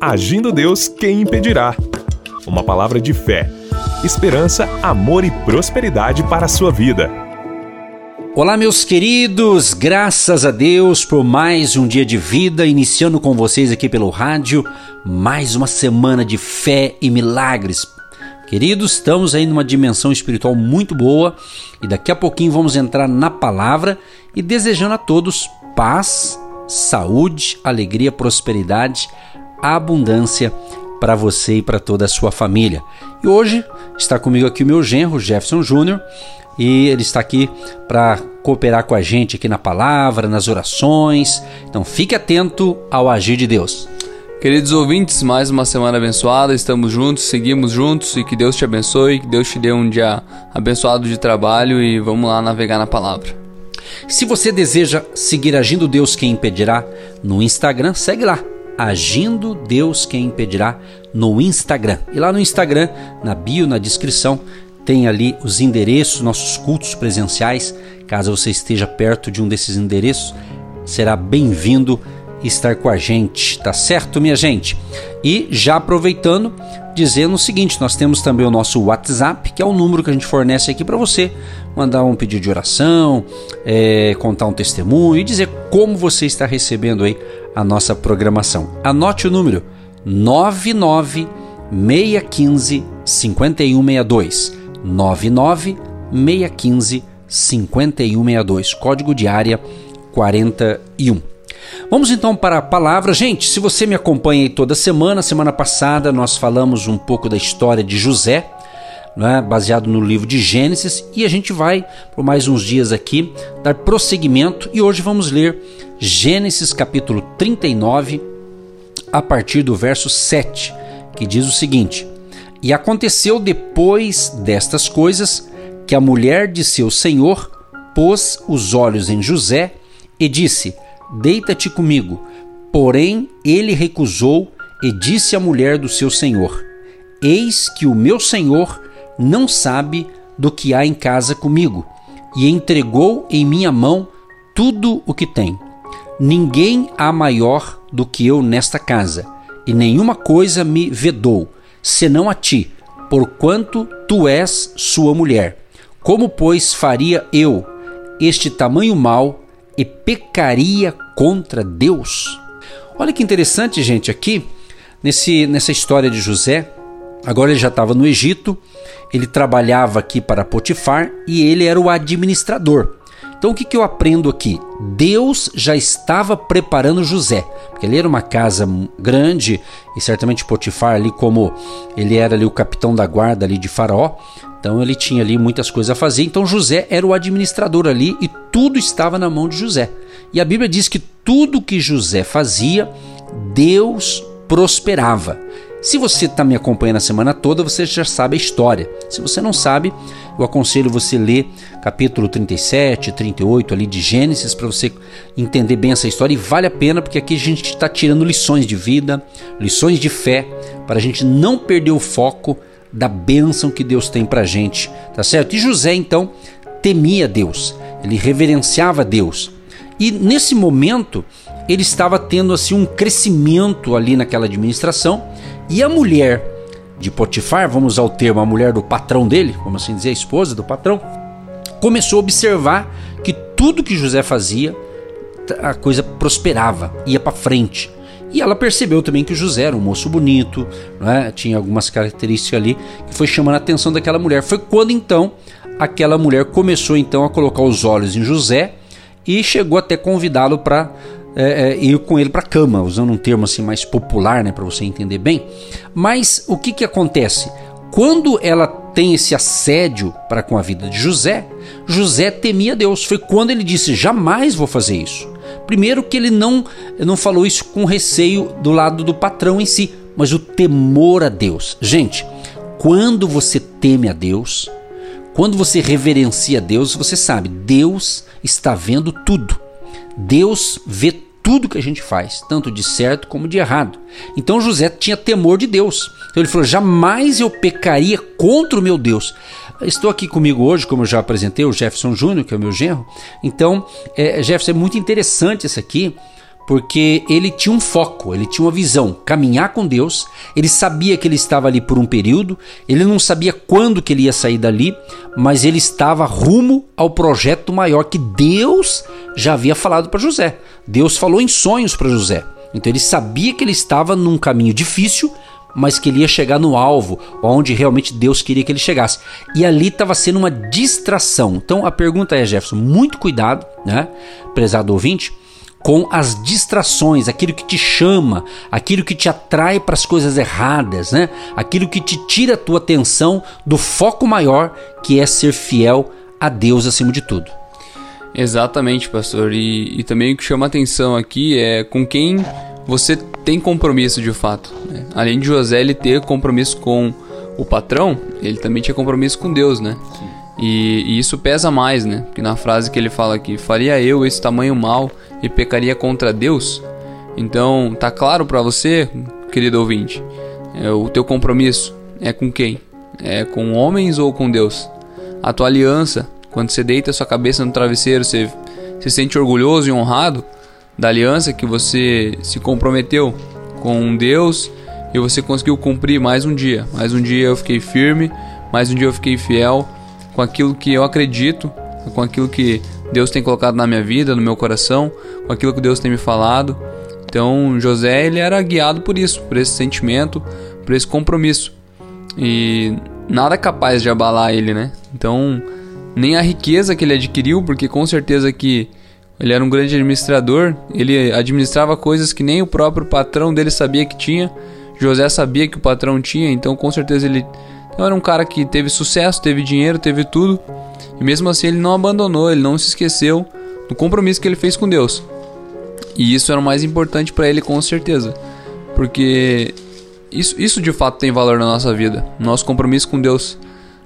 Agindo Deus, quem impedirá? Uma palavra de fé, esperança, amor e prosperidade para a sua vida. Olá, meus queridos, graças a Deus por mais um dia de vida, iniciando com vocês aqui pelo rádio, mais uma semana de fé e milagres. Queridos, estamos aí numa dimensão espiritual muito boa e daqui a pouquinho vamos entrar na palavra e desejando a todos paz, saúde, alegria, prosperidade, abundância para você e para toda a sua família. E hoje está comigo aqui o meu genro, Jefferson Júnior, e ele está aqui para cooperar com a gente aqui na palavra, nas orações. Então fique atento ao agir de Deus. Queridos ouvintes, mais uma semana abençoada, estamos juntos, seguimos juntos e que Deus te abençoe, que Deus te dê um dia abençoado de trabalho e vamos lá navegar na palavra. Se você deseja seguir Agindo Deus Quem Impedirá no Instagram, segue lá, Agindo Deus Quem Impedirá no Instagram. E lá no Instagram, na bio, na descrição, tem ali os endereços, nossos cultos presenciais. Caso você esteja perto de um desses endereços, será bem-vindo estar com a gente, tá certo, minha gente? E já aproveitando, dizendo o seguinte: nós temos também o nosso WhatsApp, que é o número que a gente fornece aqui para você mandar um pedido de oração, é, contar um testemunho e dizer como você está recebendo aí a nossa programação. Anote o número 99 615 5162 99 615 5162 código de área 41 Vamos então para a palavra. Gente, se você me acompanha aí toda semana, semana passada nós falamos um pouco da história de José, né, baseado no livro de Gênesis, e a gente vai, por mais uns dias aqui, dar prosseguimento. E hoje vamos ler Gênesis capítulo 39, a partir do verso 7, que diz o seguinte: E aconteceu depois destas coisas que a mulher de seu senhor pôs os olhos em José e disse: Deita-te comigo. Porém, ele recusou e disse à mulher do seu senhor: Eis que o meu senhor não sabe do que há em casa comigo, e entregou em minha mão tudo o que tem. Ninguém há maior do que eu nesta casa, e nenhuma coisa me vedou, senão a ti, porquanto tu és sua mulher. Como, pois, faria eu este tamanho mal e pecaria contra Deus? Olha que interessante, gente, aqui nesse, nessa história de José. Agora ele já estava no Egito, ele trabalhava aqui para Potifar e ele era o administrador. Então o que, que eu aprendo aqui? Deus já estava preparando José, porque ele era uma casa grande e certamente Potifar ali como ele era ali o capitão da guarda ali de Faraó, então ele tinha ali muitas coisas a fazer. Então José era o administrador ali e tudo estava na mão de José. E a Bíblia diz que tudo que José fazia, Deus prosperava. Se você está me acompanhando a semana toda, você já sabe a história. Se você não sabe, eu aconselho você ler capítulo 37, 38 ali de Gênesis para você entender bem essa história e vale a pena porque aqui a gente está tirando lições de vida, lições de fé para a gente não perder o foco da bênção que Deus tem para gente, tá certo? E José então temia Deus, ele reverenciava Deus. E nesse momento ele estava tendo assim um crescimento ali naquela administração e a mulher de Potifar, vamos usar o termo, a mulher do patrão dele, vamos assim dizer, a esposa do patrão, começou a observar que tudo que José fazia, a coisa prosperava, ia para frente. E ela percebeu também que José era um moço bonito, né? tinha algumas características ali que foi chamando a atenção daquela mulher. Foi quando então aquela mulher começou então a colocar os olhos em José e chegou até convidá-lo para é, é, ir com ele para a cama, usando um termo assim mais popular, né, para você entender bem. Mas o que que acontece? Quando ela tem esse assédio para com a vida de José, José temia Deus. Foi quando ele disse: jamais vou fazer isso. Primeiro que ele não, não falou isso com receio do lado do patrão em si, mas o temor a Deus. Gente, quando você teme a Deus, quando você reverencia a Deus, você sabe, Deus está vendo tudo. Deus vê tudo que a gente faz, tanto de certo como de errado. Então José tinha temor de Deus. Então ele falou: jamais eu pecaria contra o meu Deus. Estou aqui comigo hoje, como eu já apresentei, o Jefferson Júnior, que é o meu genro. Então, é, Jefferson, é muito interessante isso aqui, porque ele tinha um foco, ele tinha uma visão, caminhar com Deus. Ele sabia que ele estava ali por um período, ele não sabia quando que ele ia sair dali, mas ele estava rumo ao projeto maior que Deus já havia falado para José. Deus falou em sonhos para José. Então ele sabia que ele estava num caminho difícil, mas que ele ia chegar no alvo, onde realmente Deus queria que ele chegasse. E ali estava sendo uma distração. Então a pergunta é, Jefferson, muito cuidado, né, prezado ouvinte, com as distrações, aquilo que te chama, aquilo que te atrai para as coisas erradas, né? Aquilo que te tira a tua atenção do foco maior, que é ser fiel a Deus acima de tudo. Exatamente, pastor. E, e também o que chama atenção aqui é com quem você tem compromisso de fato. Né? Além de José ele ter compromisso com o patrão, ele também tinha compromisso com Deus, né? E, e, isso pesa mais, né? Porque na frase que ele fala aqui, faria eu esse tamanho mal e pecaria contra Deus? Então, tá claro para você, querido ouvinte, é, o teu compromisso é com quem? É com homens ou com Deus? A tua aliança, quando você deita sua cabeça no travesseiro, você se sente orgulhoso e honrado da aliança que você se comprometeu com Deus e você conseguiu cumprir mais um dia. Mais um dia eu fiquei firme, mais um dia eu fiquei fiel com aquilo que eu acredito, com aquilo que Deus tem colocado na minha vida, no meu coração, com aquilo que Deus tem me falado. Então, José, ele era guiado por isso, por esse sentimento, por esse compromisso. E nada capaz de abalar ele, né? Então, nem a riqueza que ele adquiriu, porque com certeza que ele era um grande administrador, ele administrava coisas que nem o próprio patrão dele sabia que tinha. José sabia que o patrão tinha, então com certeza ele então era um cara que teve sucesso, teve dinheiro, teve tudo. E mesmo assim ele não abandonou, ele não se esqueceu do compromisso que ele fez com Deus. E isso era o mais importante para ele com certeza. Porque isso, isso de fato tem valor na nossa vida. Nosso compromisso com Deus.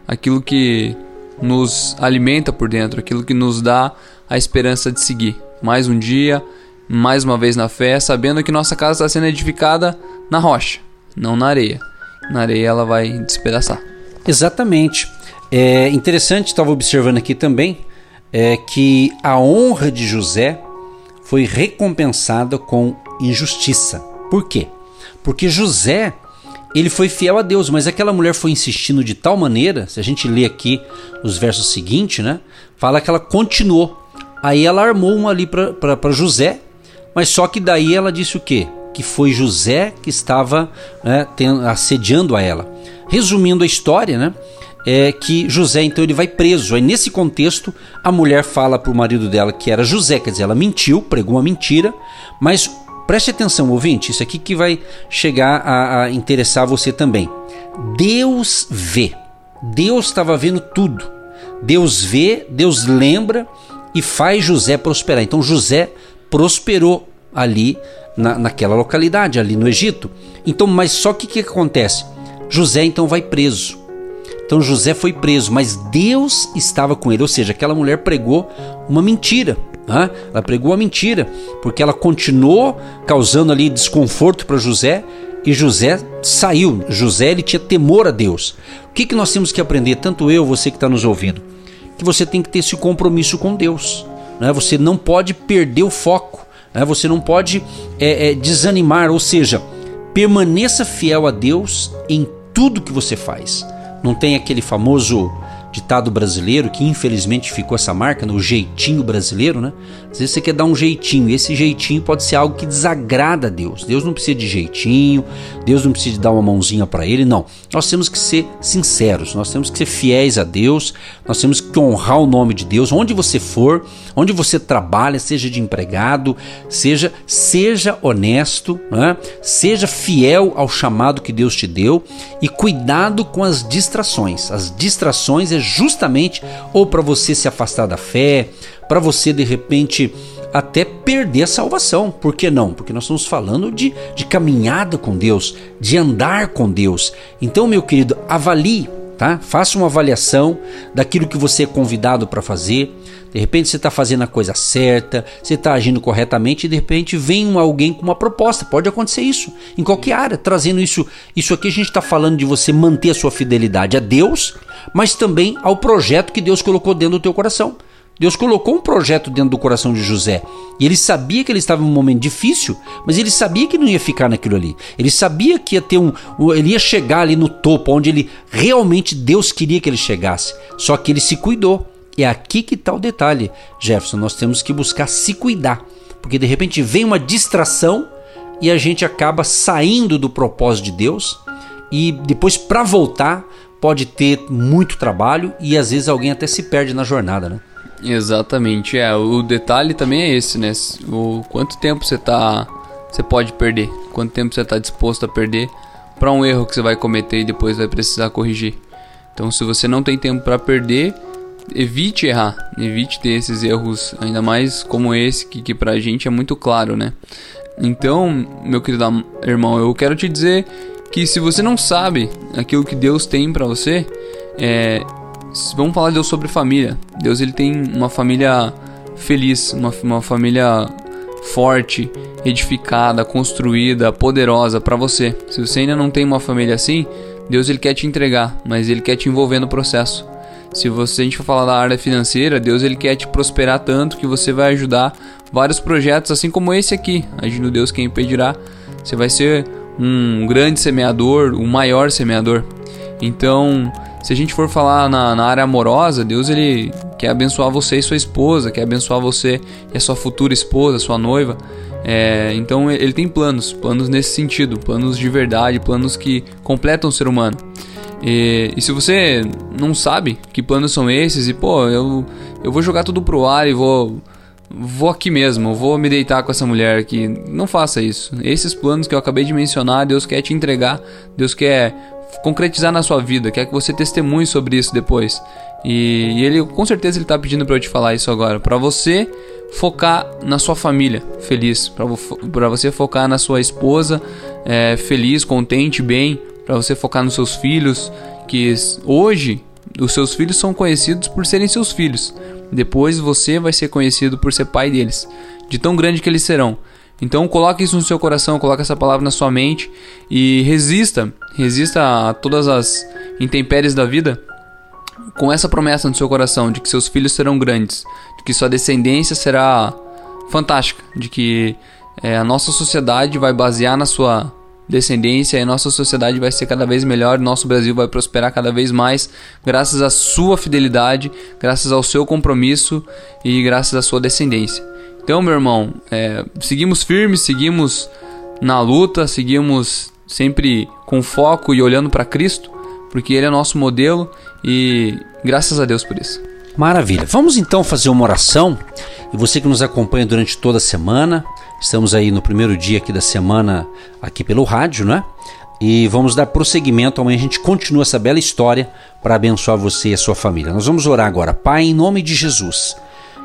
Aquilo que nos alimenta por dentro, aquilo que nos dá a esperança de seguir. Mais um dia, mais uma vez na fé, sabendo que nossa casa está sendo edificada na rocha, não na areia na areia ela vai despedaçar. Exatamente. É interessante, estava observando aqui também, é que a honra de José foi recompensada com injustiça. Por quê? Porque José ele foi fiel a Deus, mas aquela mulher foi insistindo de tal maneira, se a gente lê aqui os versos seguintes, né? Fala que ela continuou. Aí ela armou um ali para José, mas só que daí ela disse o quê? que foi José que estava né, assediando a ela. Resumindo a história, né, é que José então ele vai preso. Aí nesse contexto a mulher fala para o marido dela que era José, quer dizer, ela mentiu, pregou uma mentira, mas preste atenção, ouvinte, isso aqui que vai chegar a, a interessar você também. Deus vê, Deus estava vendo tudo. Deus vê, Deus lembra e faz José prosperar. Então José prosperou ali na, naquela localidade, ali no Egito. Então, mas só que o que acontece? José então vai preso. Então José foi preso, mas Deus estava com ele, ou seja, aquela mulher pregou uma mentira. Né? Ela pregou a mentira, porque ela continuou causando ali desconforto para José e José saiu. José ele tinha temor a Deus. O que, que nós temos que aprender, tanto eu, você que está nos ouvindo? Que você tem que ter esse compromisso com Deus. Né? Você não pode perder o foco. Né? Você não pode é, é, desanimar, ou seja, permaneça fiel a Deus em tudo que você faz. Não tem aquele famoso ditado brasileiro que infelizmente ficou essa marca, no jeitinho brasileiro, né? Às vezes você quer dar um jeitinho, e esse jeitinho pode ser algo que desagrada a Deus. Deus não precisa de jeitinho, Deus não precisa de dar uma mãozinha para ele, não. Nós temos que ser sinceros, nós temos que ser fiéis a Deus, nós temos que honrar o nome de Deus, onde você for, onde você trabalha, seja de empregado, seja seja honesto, né? seja fiel ao chamado que Deus te deu e cuidado com as distrações. As distrações é justamente ou para você se afastar da fé, para você de repente até perder a salvação. Por que não? Porque nós estamos falando de, de caminhada com Deus, de andar com Deus. Então, meu querido, avalie, tá? Faça uma avaliação daquilo que você é convidado para fazer. De repente você está fazendo a coisa certa, você está agindo corretamente e de repente vem alguém com uma proposta. Pode acontecer isso em qualquer área, trazendo isso. Isso aqui a gente está falando de você manter a sua fidelidade a Deus, mas também ao projeto que Deus colocou dentro do teu coração. Deus colocou um projeto dentro do coração de José. E ele sabia que ele estava em um momento difícil, mas ele sabia que não ia ficar naquilo ali. Ele sabia que ia ter um. Ele ia chegar ali no topo, onde ele realmente Deus queria que ele chegasse. Só que ele se cuidou. É aqui que está o detalhe, Jefferson. Nós temos que buscar se cuidar. Porque de repente vem uma distração e a gente acaba saindo do propósito de Deus. E depois, para voltar, pode ter muito trabalho e às vezes alguém até se perde na jornada, né? Exatamente, é. O detalhe também é esse, né? O quanto tempo você tá. Você pode perder. Quanto tempo você está disposto a perder para um erro que você vai cometer e depois vai precisar corrigir. Então, se você não tem tempo para perder, evite errar, evite ter esses erros, ainda mais como esse que, que pra gente é muito claro, né? Então, meu querido irmão, eu quero te dizer que se você não sabe aquilo que Deus tem para você, é, vamos falar de Deus sobre família. Deus ele tem uma família feliz, uma, uma família forte, edificada, construída, poderosa para você. Se você ainda não tem uma família assim, Deus ele quer te entregar, mas ele quer te envolver no processo. Se você a gente for falar da área financeira, Deus ele quer te prosperar tanto que você vai ajudar vários projetos, assim como esse aqui. Agindo Deus quem impedirá, você vai ser um grande semeador, o maior semeador. Então, se a gente for falar na, na, área amorosa, Deus ele quer abençoar você e sua esposa, quer abençoar você e a sua futura esposa, sua noiva. É, então ele tem planos, planos nesse sentido, planos de verdade, planos que completam o ser humano. E, e, se você não sabe que planos são esses, e pô, eu, eu vou jogar tudo pro ar e vou vou aqui mesmo, vou me deitar com essa mulher aqui. Não faça isso. Esses planos que eu acabei de mencionar, Deus quer te entregar, Deus quer concretizar na sua vida, quer que você testemunhe sobre isso depois. E, e ele, com certeza, ele está pedindo para eu te falar isso agora, para você focar na sua família feliz, para você focar na sua esposa é, feliz, contente, bem, para você focar nos seus filhos, que hoje os seus filhos são conhecidos por serem seus filhos. Depois você vai ser conhecido por ser pai deles, de tão grande que eles serão. Então coloque isso no seu coração, coloque essa palavra na sua mente e resista, resista a todas as intempéries da vida com essa promessa no seu coração de que seus filhos serão grandes, de que sua descendência será fantástica, de que é, a nossa sociedade vai basear na sua descendência e nossa sociedade vai ser cada vez melhor, nosso Brasil vai prosperar cada vez mais, graças à sua fidelidade, graças ao seu compromisso e graças à sua descendência. Então, meu irmão, é, seguimos firmes, seguimos na luta, seguimos sempre com foco e olhando para Cristo, porque Ele é nosso modelo e graças a Deus por isso. Maravilha. Vamos então fazer uma oração. E você que nos acompanha durante toda a semana, estamos aí no primeiro dia aqui da semana aqui pelo rádio, né? E vamos dar prosseguimento. Amanhã a gente continua essa bela história para abençoar você e a sua família. Nós vamos orar agora. Pai, em nome de Jesus.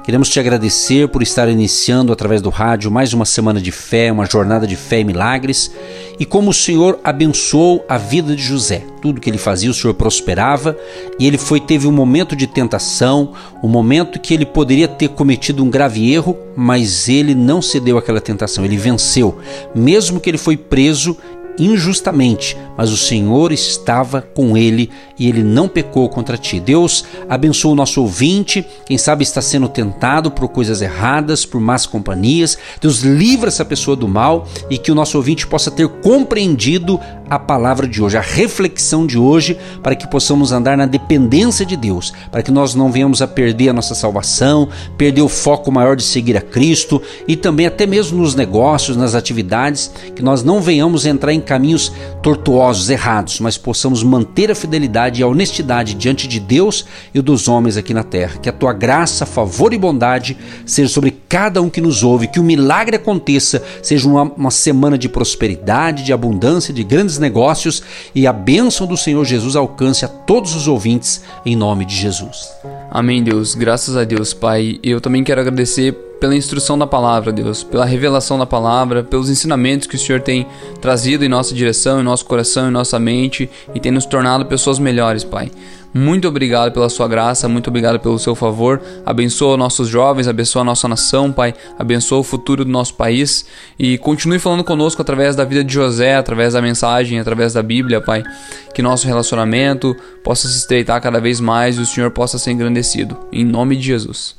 Queremos te agradecer por estar iniciando através do rádio mais uma semana de fé, uma jornada de fé e milagres, e como o Senhor abençoou a vida de José. Tudo que ele fazia, o Senhor prosperava, e ele foi teve um momento de tentação, um momento que ele poderia ter cometido um grave erro, mas ele não cedeu àquela tentação, ele venceu. Mesmo que ele foi preso, injustamente, mas o Senhor estava com ele e ele não pecou contra ti. Deus abençoa o nosso ouvinte, quem sabe está sendo tentado por coisas erradas, por más companhias. Deus livra essa pessoa do mal e que o nosso ouvinte possa ter compreendido a palavra de hoje, a reflexão de hoje, para que possamos andar na dependência de Deus, para que nós não venhamos a perder a nossa salvação, perder o foco maior de seguir a Cristo e também até mesmo nos negócios, nas atividades, que nós não venhamos entrar em caminhos tortuosos, errados, mas possamos manter a fidelidade e a honestidade diante de Deus e dos homens aqui na terra. Que a tua graça, favor e bondade seja sobre cada um que nos ouve, que o milagre aconteça, seja uma, uma semana de prosperidade, de abundância, de grandes negócios e a bênção do Senhor Jesus alcance a todos os ouvintes em nome de Jesus. Amém, Deus. Graças a Deus, Pai. Eu também quero agradecer pela instrução da palavra, Deus, pela revelação da palavra, pelos ensinamentos que o Senhor tem trazido em nossa direção, em nosso coração, em nossa mente e tem nos tornado pessoas melhores, Pai. Muito obrigado pela sua graça, muito obrigado pelo seu favor. Abençoa nossos jovens, abençoa a nossa nação, Pai. Abençoa o futuro do nosso país e continue falando conosco através da vida de José, através da mensagem, através da Bíblia, Pai. Que nosso relacionamento possa se estreitar cada vez mais e o Senhor possa ser engrandecido. Em nome de Jesus.